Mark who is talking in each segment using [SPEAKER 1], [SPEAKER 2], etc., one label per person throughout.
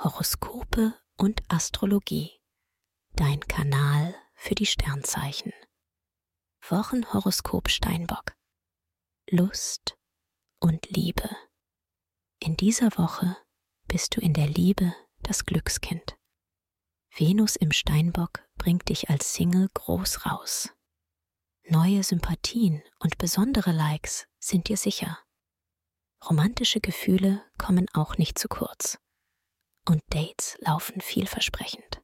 [SPEAKER 1] Horoskope und Astrologie. Dein Kanal für die Sternzeichen. Wochenhoroskop Steinbock. Lust und Liebe. In dieser Woche bist du in der Liebe das Glückskind. Venus im Steinbock bringt dich als Single groß raus. Neue Sympathien und besondere Likes sind dir sicher. Romantische Gefühle kommen auch nicht zu kurz. Und Dates laufen vielversprechend.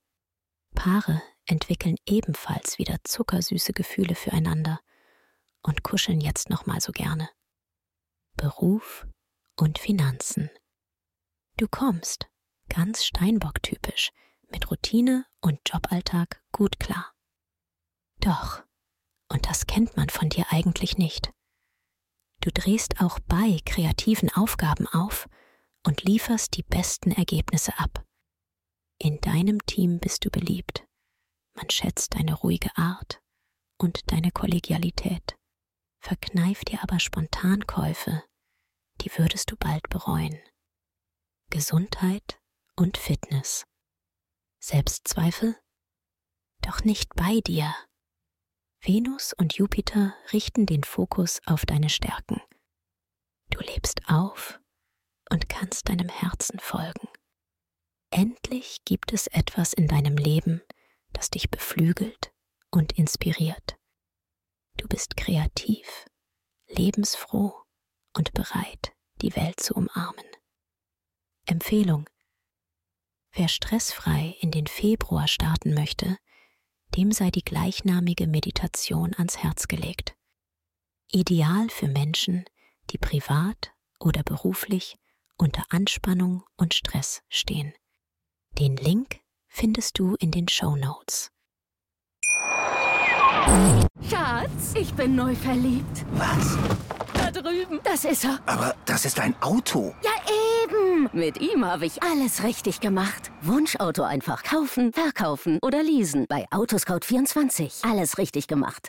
[SPEAKER 1] Paare entwickeln ebenfalls wieder zuckersüße Gefühle füreinander und kuscheln jetzt noch mal so gerne. Beruf und Finanzen. Du kommst, ganz Steinbock-typisch, mit Routine und Joballtag gut klar. Doch, und das kennt man von dir eigentlich nicht. Du drehst auch bei kreativen Aufgaben auf und lieferst die besten Ergebnisse ab. In deinem Team bist du beliebt. Man schätzt deine ruhige Art und deine Kollegialität. Verkneif dir aber Spontankäufe, die würdest du bald bereuen. Gesundheit und Fitness. Selbstzweifel? Doch nicht bei dir. Venus und Jupiter richten den Fokus auf deine Stärken. Du lebst auf und kannst deinem Herzen folgen. Endlich gibt es etwas in deinem Leben, das dich beflügelt und inspiriert. Du bist kreativ, lebensfroh und bereit, die Welt zu umarmen. Empfehlung. Wer stressfrei in den Februar starten möchte, dem sei die gleichnamige Meditation ans Herz gelegt. Ideal für Menschen, die privat oder beruflich unter Anspannung und Stress stehen. Den Link findest du in den Show Notes.
[SPEAKER 2] Schatz, ich bin neu verliebt.
[SPEAKER 3] Was?
[SPEAKER 2] Da drüben. Das ist er.
[SPEAKER 3] Aber das ist ein Auto.
[SPEAKER 2] Ja, eben. Mit ihm habe ich alles richtig gemacht. Wunschauto einfach kaufen, verkaufen oder leasen. Bei Autoscout24. Alles richtig gemacht.